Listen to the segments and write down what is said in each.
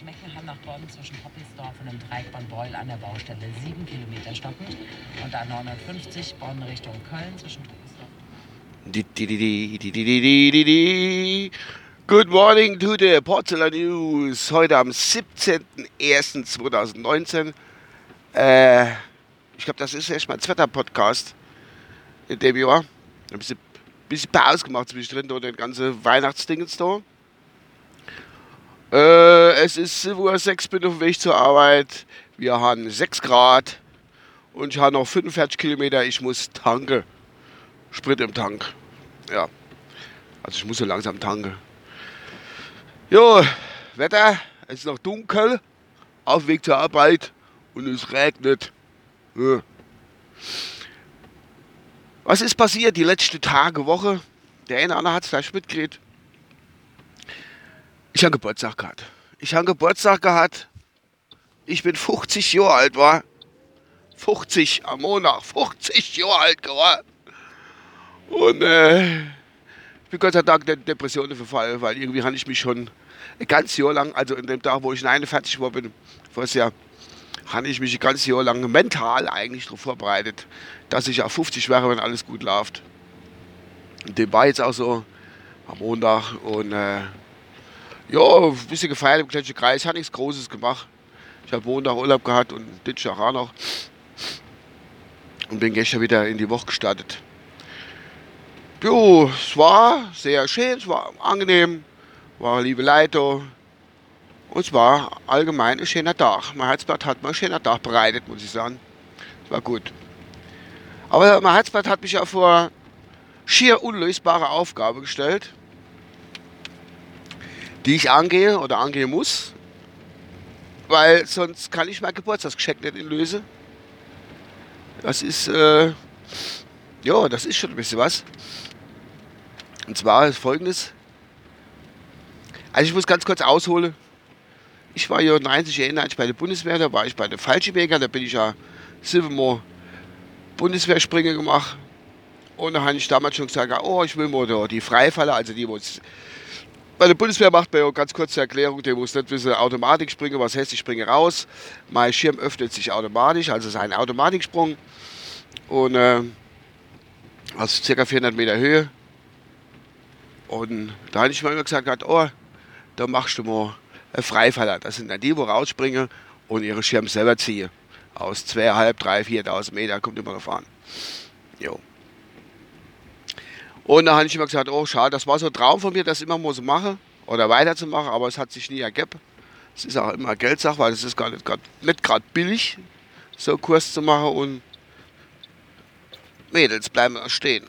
durch Meckenheim nach Bonn zwischen Poppelsdorf und dem Dreieckbahn-Beul an der Baustelle 7 Kilometer stockend und A950 Bonn Richtung Köln zwischen Poppelsdorf. Good morning to the Porzellan News. Heute am 17.01.2019. Äh, ich glaube, das ist erst mein zweiter Podcast in dem Jahr. Ein bisschen, Pause gemacht zwischendrin, da den ganzen Weihnachtsdingens da. Äh, es ist 7.06 Uhr, bin auf dem Weg zur Arbeit. Wir haben 6 Grad und ich habe noch 45 Kilometer. Ich muss tanken. Sprit im Tank. Ja. Also ich muss so langsam tanken. Jo, Wetter, es ist noch dunkel. Auf dem Weg zur Arbeit und es regnet. Ja. Was ist passiert die letzten Tage, Woche? Der eine oder andere hat es vielleicht mitgekriegt. Ich habe Geburtstag gehabt. Ich habe Geburtstag gehabt. Ich bin 50 Jahre alt, war. 50 am Monat. 50 Jahre alt geworden. Und äh, ich bin Gott sei Dank der Depressionen verfallen, weil irgendwie habe ich mich schon ein ganzes Jahr lang, also in dem Tag, wo ich 49 war bin, voriges Jahr, habe ich mich ein ganzes Jahr lang mental eigentlich darauf vorbereitet, dass ich auch 50 wäre, wenn alles gut läuft. Und dem war jetzt auch so am Montag und äh, ja, ein bisschen gefeiert im kleinen Kreis, hat nichts Großes gemacht. Ich habe Montag Urlaub gehabt und Dienstag auch noch. Und bin gestern wieder in die Woche gestartet. Jo, es war sehr schön, es war angenehm, war liebe Leute. Und es war allgemein ein schöner Tag. Mein Herzblatt hat mir einen schönen Tag bereitet, muss ich sagen. Es war gut. Aber mein Herzblatt hat mich ja vor schier unlösbare Aufgabe gestellt die ich angehe oder angehen muss, weil sonst kann ich mein Geburtstagsgeschenk nicht lösen. Das ist, äh, ja, das ist schon ein bisschen was. Und zwar ist folgendes. Also ich muss ganz kurz ausholen. Ich war ja 90 Jahre alt bei der Bundeswehr, da war ich bei der Fallschirmjäger, da bin ich ja siebenmal Bundeswehrspringer gemacht. Und da habe ich damals schon gesagt, oh, ich will mal die Freifaller, also die, wo bei der Bundeswehr macht man ja ganz kurze Erklärung, der muss nicht wissen, Automatik springen, was heißt, ich springe raus. Mein Schirm öffnet sich automatisch, also es ist ein Automatiksprung. Und äh, aus ca. 400 Meter Höhe. Und da habe ich mir immer gesagt, oh, da machst du mal einen Freifaller. Das sind dann die, wo rausspringen und ihre Schirm selber ziehen. Aus 2.500, 3.000, 4.000 Meter, kommt immer gefahren. Jo. Und da habe ich immer gesagt, oh schade, das war so ein Traum von mir, das immer mal so mache oder weiterzumachen, aber es hat sich nie ergeben. Es ist auch immer Geldsache, weil es ist gar nicht gerade nicht gerade billig, so einen Kurs zu machen und Mädels bleiben stehen.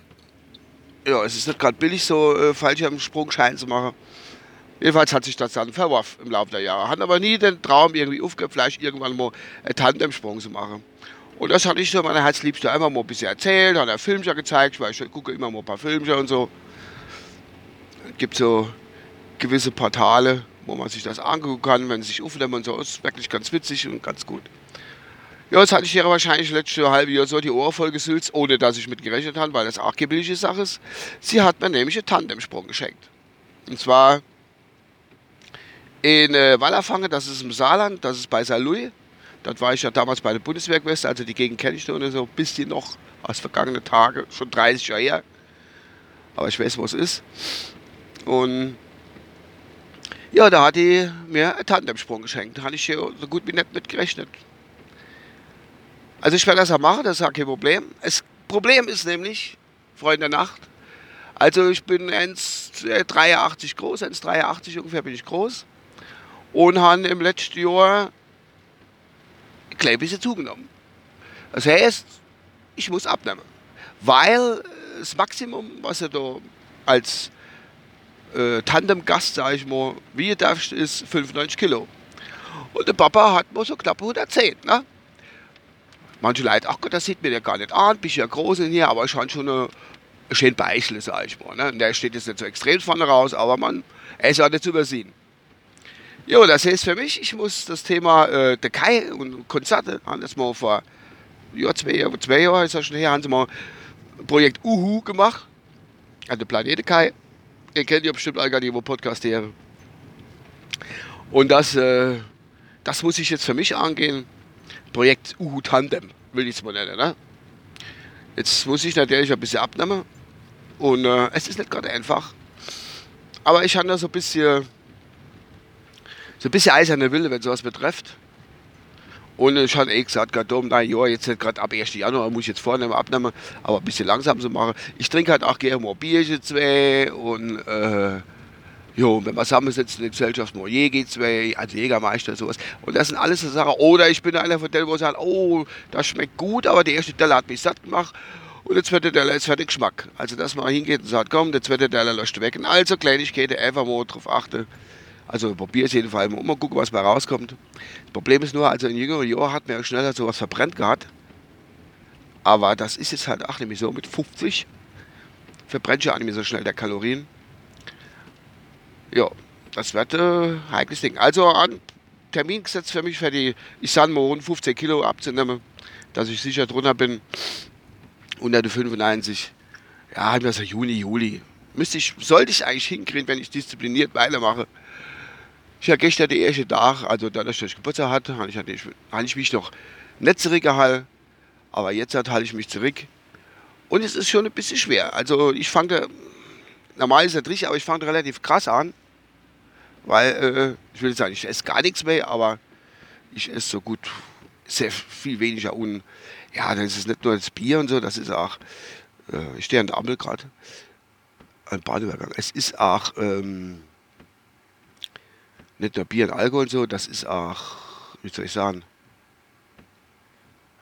Ja, es ist nicht gerade billig, so äh, Fallschirmsprungschein zu machen. Jedenfalls hat sich das dann verworfen im Laufe der Jahre. Hat aber nie den Traum irgendwie vielleicht irgendwann mal einen Tandemsprung zu machen. Und das hatte ich so meine Herzliebste einmal mal ein bisschen erzählt, hat er Filmchen gezeigt, weil ich gucke immer mal ein paar Filmchen und so. Es gibt so gewisse Portale, wo man sich das angucken kann, wenn es sich aufnehmen und so. Das ist wirklich ganz witzig und ganz gut. Ja, jetzt hatte ich ja wahrscheinlich letzte halbe Jahr so die Ohr voll gesülzt, ohne dass ich mit gerechnet habe, weil das auch keine Sache ist. Sie hat mir nämlich einen Tandemsprung geschenkt. Und zwar in äh, Wallerfange, das ist im Saarland, das ist bei Saarlouis. Dort war ich ja damals bei der Bundeswehr gewesen, also die Gegend kenne ich noch so ein bisschen noch aus vergangenen Tagen, schon 30 Jahre her. Aber ich weiß, wo es ist. Und ja, da hat die mir einen Tandemsprung geschenkt. Da hatte ich hier so gut wie nicht mit gerechnet. Also ich werde das auch machen, das ist auch kein Problem. Das Problem ist nämlich, Freunde der Nacht, also ich bin 1,83 groß, 1,83 ungefähr bin ich groß. Und habe im letzten Jahr klein bisschen zugenommen. Das heißt, ich muss abnehmen. Weil das Maximum, was er da als äh, Tandemgast, sage ich mal, wie darfst, ist 95 Kilo. Und der Papa hat mal so knapp 110. Ne? Manche Leute, ach Gott, das sieht mir ja gar nicht an, bist ja groß in hier, aber ich habe schon eine, eine schöne Beichel, sag ich mal. Ne? Der steht jetzt nicht so extrem vorne raus, aber man, er ist ja nicht zu übersehen. Jo, das heißt für mich, ich muss das Thema äh, der Kai und Konzerte, haben das mal vor ja, zwei, zwei Jahren ist das schon her, haben sie mal Projekt Uhu gemacht. An der Planete Kai. Ihr kennt ja bestimmt alle gar nicht, wo Podcast her. Und das, äh, das muss ich jetzt für mich angehen. Projekt Uhu Tandem, will ich es mal nennen. Ne? Jetzt muss ich natürlich ein bisschen abnehmen. Und äh, es ist nicht gerade einfach. Aber ich habe da so ein bisschen, so ein bisschen eiserne Wille, wenn sowas betrifft. Und ich habe eh gesagt, Gott, na ja, jetzt gerade ab 1. Januar muss ich jetzt vornehmen, abnehmen, aber ein bisschen langsam so machen. Ich trinke halt auch gerne mal Bierchen zwei und äh, jo, wenn wir zusammensitzen in der Gesellschaft, mal Jäger zwei, also Jägermeister sowas. Und das sind alles so Sachen. Oder ich bin einer von denen, wo sagt, oh, das schmeckt gut, aber der erste Teller hat mich satt gemacht. Und der zweite Teller ist den Geschmack. Also, dass man hingeht und sagt, komm, der zweite Teller löscht weg. Und also Kleinigkeiten, einfach mal drauf achten. Also probiere es jedenfalls mal, mal gucken, was mal rauskommt. Das Problem ist nur, also in jüngeren Jahren hat man ja schneller sowas verbrennt gehabt. Aber das ist jetzt halt auch nämlich so mit 50 verbrennt ja auch nicht mehr so schnell der Kalorien. Ja, das wird äh, ein heikles Ding. Also an Termin gesetzt für mich für die, ich sage mal rund 15 Kilo abzunehmen, dass ich sicher drunter bin. Unter die 95. Ja, haben wir so Juni, Juli. Müsste ich, sollte ich eigentlich hinkriegen, wenn ich diszipliniert weitermache. Ich habe gestern den ersten Tag, also dadurch, dass ich Geburtstag hatte, habe ich, habe ich mich noch nicht zurückgehalten. Aber jetzt halte ich mich zurück. Und es ist schon ein bisschen schwer. Also ich fange, normal ist es richtig, aber ich fange relativ krass an. Weil, äh, ich will sagen, ich esse gar nichts mehr, aber ich esse so gut, sehr viel weniger. Und ja, das ist nicht nur das Bier und so, das ist auch, äh, ich stehe an der Ampel gerade, ein Badeübergang. Es ist auch, ähm, nicht nur Bier und Alkohol und so, das ist auch, wie soll ich sagen,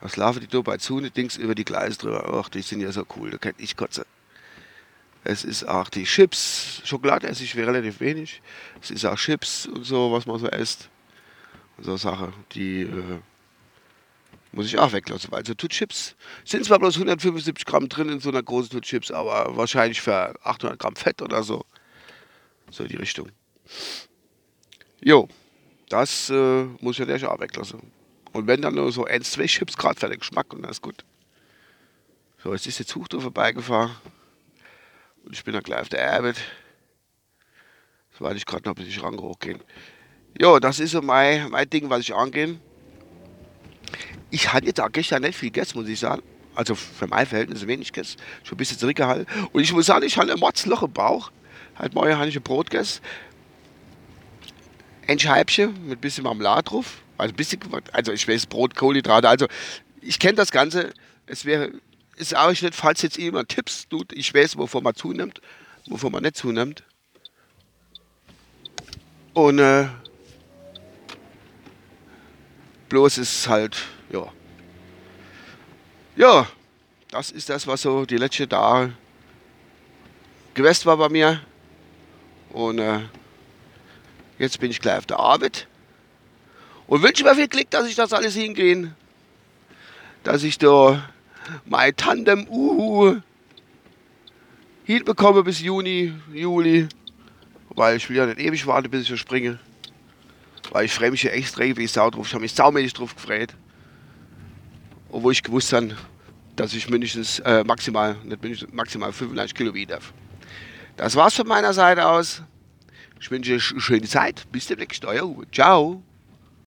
was laufen die da bei Zune Dings über die Gleise drüber? Ach, die sind ja so cool, da kennt ich kotze. Es ist auch die Chips, Schokolade esse ich relativ wenig. Es ist auch Chips und so, was man so isst. Und so Sachen, die äh, muss ich auch weglassen, weil so Tut Chips sind zwar bloß 175 Gramm drin in so einer großen Tut Chips, aber wahrscheinlich für 800 Gramm Fett oder so. So die Richtung. Jo, das äh, muss ich natürlich auch weglassen. Und wenn dann nur so ein, zwei Chips gerade für den Geschmack und das ist gut. So, jetzt ist der Zug da vorbeigefahren. Und ich bin dann gleich auf der Arbeit. Warte ich gerade noch, bis ich ran hochgehen. Jo, das ist so mein, mein Ding, was ich angehe. Ich hatte jetzt auch gestern nicht viel gegessen, muss ich sagen. Also für mein Verhältnis wenig gegessen. Schon ein bisschen zurückgehalten. Und ich muss sagen, ich hatte ein Mordsloch im Bauch. Halt morgen habe ich ein Brot gegessen ein Scheibchen mit ein bisschen Marmelade drauf. Also, ein bisschen, also ich weiß, Brot, Kohlenhydrate. Also ich kenne das Ganze. Es wäre, ist auch nicht, falls jetzt jemand Tipps tut, ich weiß, wovon man zunimmt, wovon man nicht zunimmt. Und äh, bloß ist halt, ja. Ja, das ist das, was so die letzte Tage gewesen war bei mir. Und äh, Jetzt bin ich gleich auf der Arbeit und wünsche mir viel Glück, dass ich das alles hingehen. Dass ich da mein Tandem Uhu hinbekomme bis Juni, Juli. Weil ich will ja nicht ewig warten, bis ich springe. Weil ich freue mich ja extrem wie Sau drauf. Ich habe mich saumäßig drauf gefreut. Obwohl ich gewusst habe, dass ich mindestens äh, maximal, nicht mindestens, maximal 95 Kilo wiegen darf. Das war's von meiner Seite aus. Ich wünsche euch eine schöne Zeit. Bis demnächst, euer Uwe. Ciao.